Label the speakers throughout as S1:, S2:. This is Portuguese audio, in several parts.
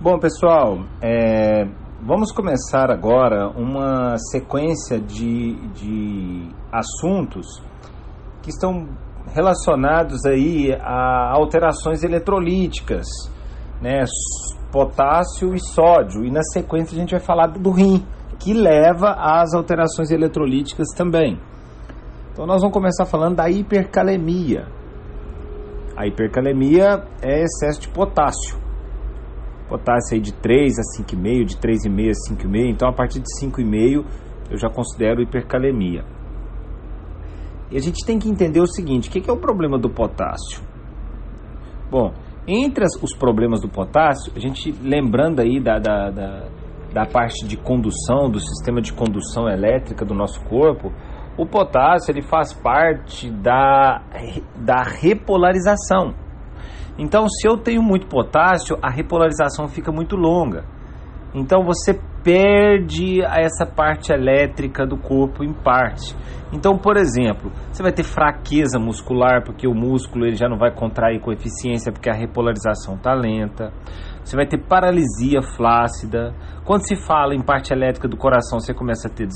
S1: Bom, pessoal, é, vamos começar agora uma sequência de, de assuntos que estão relacionados aí a alterações eletrolíticas, né, potássio e sódio. E na sequência a gente vai falar do rim, que leva às alterações eletrolíticas também. Então nós vamos começar falando da hipercalemia. A hipercalemia é excesso de potássio. Potássio aí de 3 a 5,5, de 3,5 a 5,5. Então a partir de 5,5 eu já considero hipercalemia. E a gente tem que entender o seguinte: o que é o problema do potássio? Bom, entre os problemas do potássio, a gente lembrando aí da, da, da, da parte de condução, do sistema de condução elétrica do nosso corpo, o potássio ele faz parte da, da repolarização. Então, se eu tenho muito potássio, a repolarização fica muito longa. Então, você perde essa parte elétrica do corpo em parte. Então, por exemplo, você vai ter fraqueza muscular porque o músculo ele já não vai contrair com eficiência porque a repolarização está lenta. Você vai ter paralisia flácida. Quando se fala em parte elétrica do coração, você começa a ter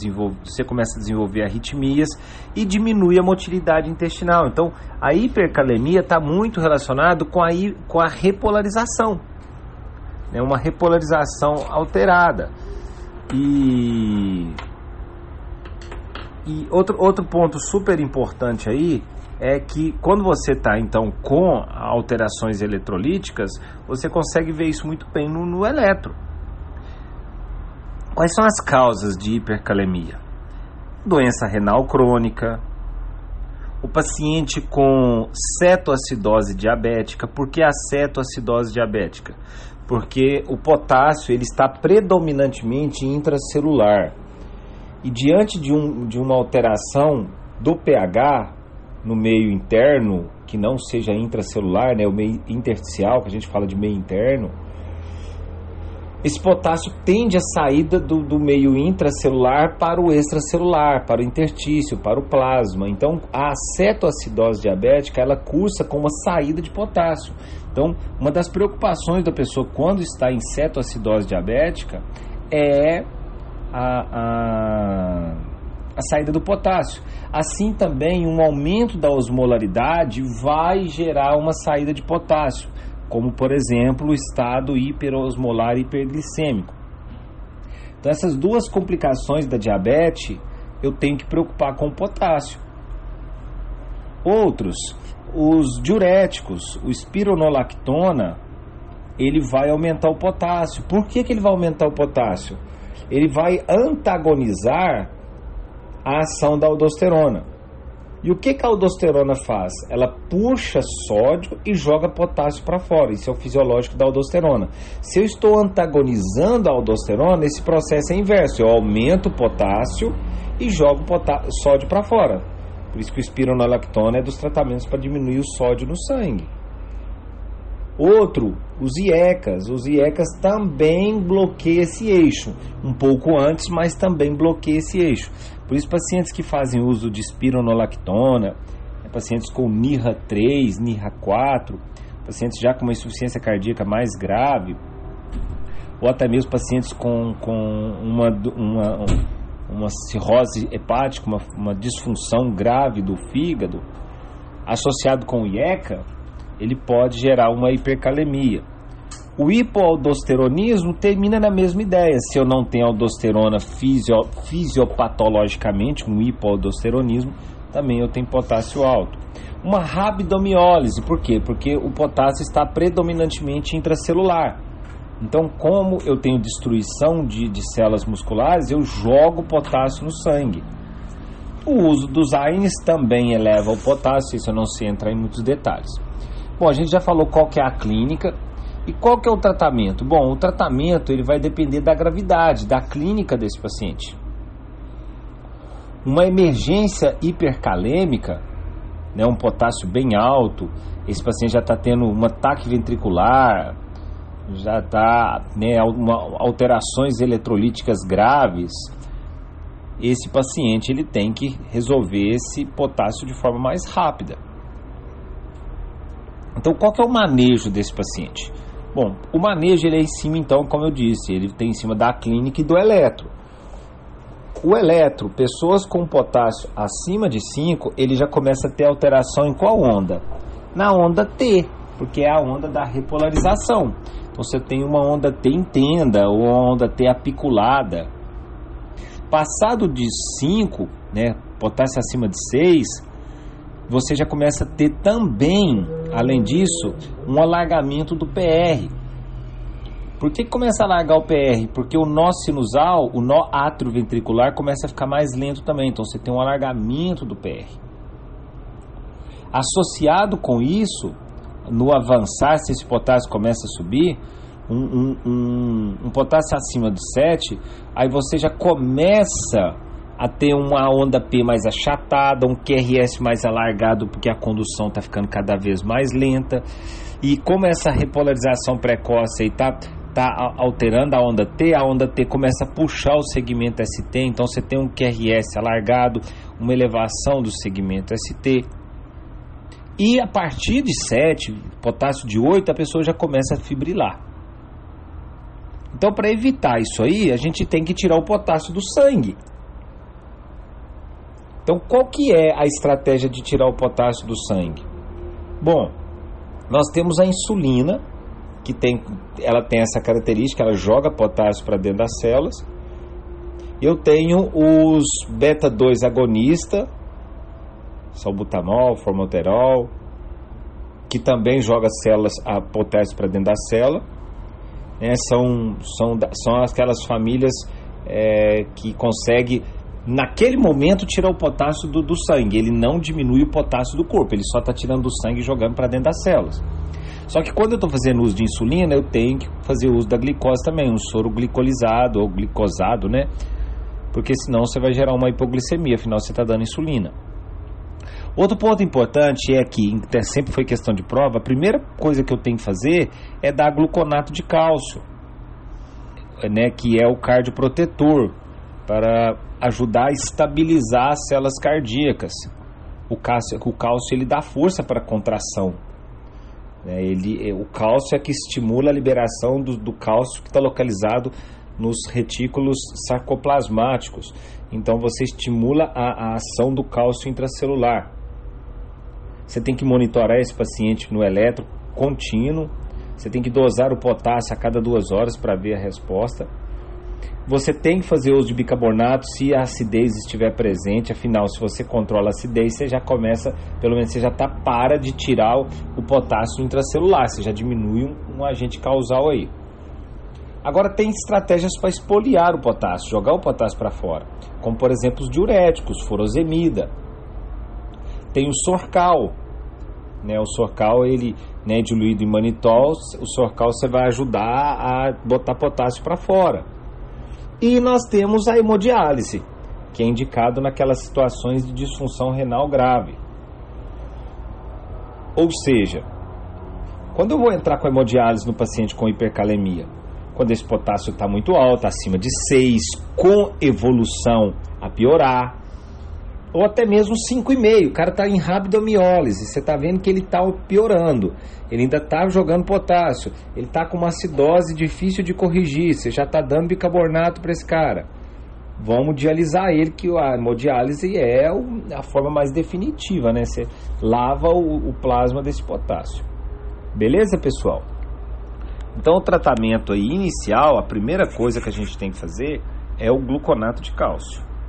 S1: você começa a desenvolver arritmias e diminui a motilidade intestinal. Então, a hipercalemia está muito relacionado com a, com a repolarização, né? uma repolarização alterada. E, e outro, outro ponto super importante aí é que quando você está então com alterações eletrolíticas, você consegue ver isso muito bem no, no eletro. Quais são as causas de hipercalemia? Doença renal crônica, o paciente com cetoacidose diabética. Por que a cetoacidose diabética? porque o potássio ele está predominantemente intracelular. E diante de, um, de uma alteração do pH no meio interno, que não seja intracelular, né, o meio intersticial, que a gente fala de meio interno, esse potássio tende a saída do, do meio intracelular para o extracelular, para o interstício, para o plasma. Então, a cetoacidose diabética, ela cursa com uma saída de potássio. Então, uma das preocupações da pessoa quando está em cetoacidose diabética é a, a, a saída do potássio. Assim também, um aumento da osmolaridade vai gerar uma saída de potássio como por exemplo o estado hiperosmolar hiperglicêmico. Então essas duas complicações da diabetes eu tenho que preocupar com o potássio. Outros, os diuréticos, o espironolactona, ele vai aumentar o potássio. Por que, que ele vai aumentar o potássio? Ele vai antagonizar a ação da aldosterona. E o que, que a aldosterona faz? Ela puxa sódio e joga potássio para fora. Isso é o fisiológico da aldosterona. Se eu estou antagonizando a aldosterona, esse processo é inverso. Eu aumento o potássio e jogo sódio para fora. Por isso que o espironolactona é dos tratamentos para diminuir o sódio no sangue. Outro, os IECAS. Os IECAS também bloqueiam esse eixo. Um pouco antes, mas também bloqueiam esse eixo. Por isso, pacientes que fazem uso de espironolactona, né, pacientes com NIRA 3, NIRA 4, pacientes já com uma insuficiência cardíaca mais grave, ou até mesmo pacientes com, com uma, uma, uma cirrose hepática, uma, uma disfunção grave do fígado, associado com IECA, ele pode gerar uma hipercalemia. O hipoaldosteronismo termina na mesma ideia. Se eu não tenho aldosterona fisio, fisiopatologicamente, um hipoaldosteronismo, também eu tenho potássio alto. Uma rabdomiólise, por quê? Porque o potássio está predominantemente intracelular. Então, como eu tenho destruição de, de células musculares, eu jogo potássio no sangue. O uso dos AINES também eleva o potássio, isso eu não sei entrar em muitos detalhes. Bom, a gente já falou qual que é a clínica e qual que é o tratamento. Bom, o tratamento ele vai depender da gravidade, da clínica desse paciente. Uma emergência hipercalêmica, né, um potássio bem alto, esse paciente já está tendo um ataque ventricular, já está né, alterações eletrolíticas graves. Esse paciente ele tem que resolver esse potássio de forma mais rápida. Então, qual que é o manejo desse paciente? Bom, o manejo ele é em cima, então, como eu disse, ele tem em cima da clínica e do eletro. O eletro, pessoas com potássio acima de 5, ele já começa a ter alteração em qual onda? Na onda T, porque é a onda da repolarização. Então você tem uma onda T intenda ou uma onda T apiculada. Passado de 5, né, potássio acima de 6, você já começa a ter também, além disso, um alargamento do PR. Por que começa a alargar o PR? Porque o nó sinusal, o nó atrioventricular começa a ficar mais lento também. Então você tem um alargamento do PR. Associado com isso, no avançar, se esse potássio começa a subir, um, um, um, um potássio acima de 7, aí você já começa a ter uma onda P mais achatada, um QRS mais alargado, porque a condução está ficando cada vez mais lenta. E como essa repolarização precoce está tá alterando a onda T, a onda T começa a puxar o segmento ST, então você tem um QRS alargado, uma elevação do segmento ST. E a partir de 7, potássio de 8, a pessoa já começa a fibrilar. Então, para evitar isso aí, a gente tem que tirar o potássio do sangue. Então, qual que é a estratégia de tirar o potássio do sangue? Bom, nós temos a insulina, que tem, ela tem essa característica, ela joga potássio para dentro das células. Eu tenho os beta 2 agonista, salbutamol, formoterol, que também joga células a potássio para dentro da célula. É, são, são, são aquelas famílias é, que conseguem naquele momento tirar o potássio do, do sangue. Ele não diminui o potássio do corpo, ele só está tirando do sangue e jogando para dentro das células. Só que quando eu estou fazendo uso de insulina, eu tenho que fazer uso da glicose também, um soro glicolizado ou glicosado, né? Porque senão você vai gerar uma hipoglicemia, afinal você está dando insulina. Outro ponto importante é que, sempre foi questão de prova, a primeira coisa que eu tenho que fazer é dar gluconato de cálcio, né, que é o cardioprotetor, para ajudar a estabilizar as células cardíacas. O cálcio, o cálcio ele dá força para a contração. Né? Ele, é, o cálcio é que estimula a liberação do, do cálcio que está localizado nos retículos sarcoplasmáticos. Então você estimula a, a ação do cálcio intracelular. Você tem que monitorar esse paciente no eletro contínuo. Você tem que dosar o potássio a cada duas horas para ver a resposta. Você tem que fazer uso de bicarbonato se a acidez estiver presente, afinal, se você controla a acidez, você já começa, pelo menos você já está para de tirar o, o, potássio intracelular, você já diminui um, um agente causal aí. Agora tem estratégias para espoliar o potássio, jogar o potássio para fora, como por exemplo os diuréticos, furosemida. Tem o sorcal, né? O sorcal ele, né, diluído em manitol, o sorcal você vai ajudar a botar potássio para fora. E nós temos a hemodiálise, que é indicado naquelas situações de disfunção renal grave. Ou seja, quando eu vou entrar com hemodiálise no paciente com hipercalemia, quando esse potássio está muito alto, acima de 6, com evolução a piorar, ou até mesmo 5,5. O cara está em rabdomiólise, você está vendo que ele está piorando. Ele ainda está jogando potássio, ele está com uma acidose difícil de corrigir, você já está dando bicarbonato para esse cara. Vamos dialisar ele, que a hemodiálise é a forma mais definitiva, né? Você lava o, o plasma desse potássio. Beleza, pessoal? Então, o tratamento inicial, a primeira coisa que a gente tem que fazer é o gluconato de cálcio.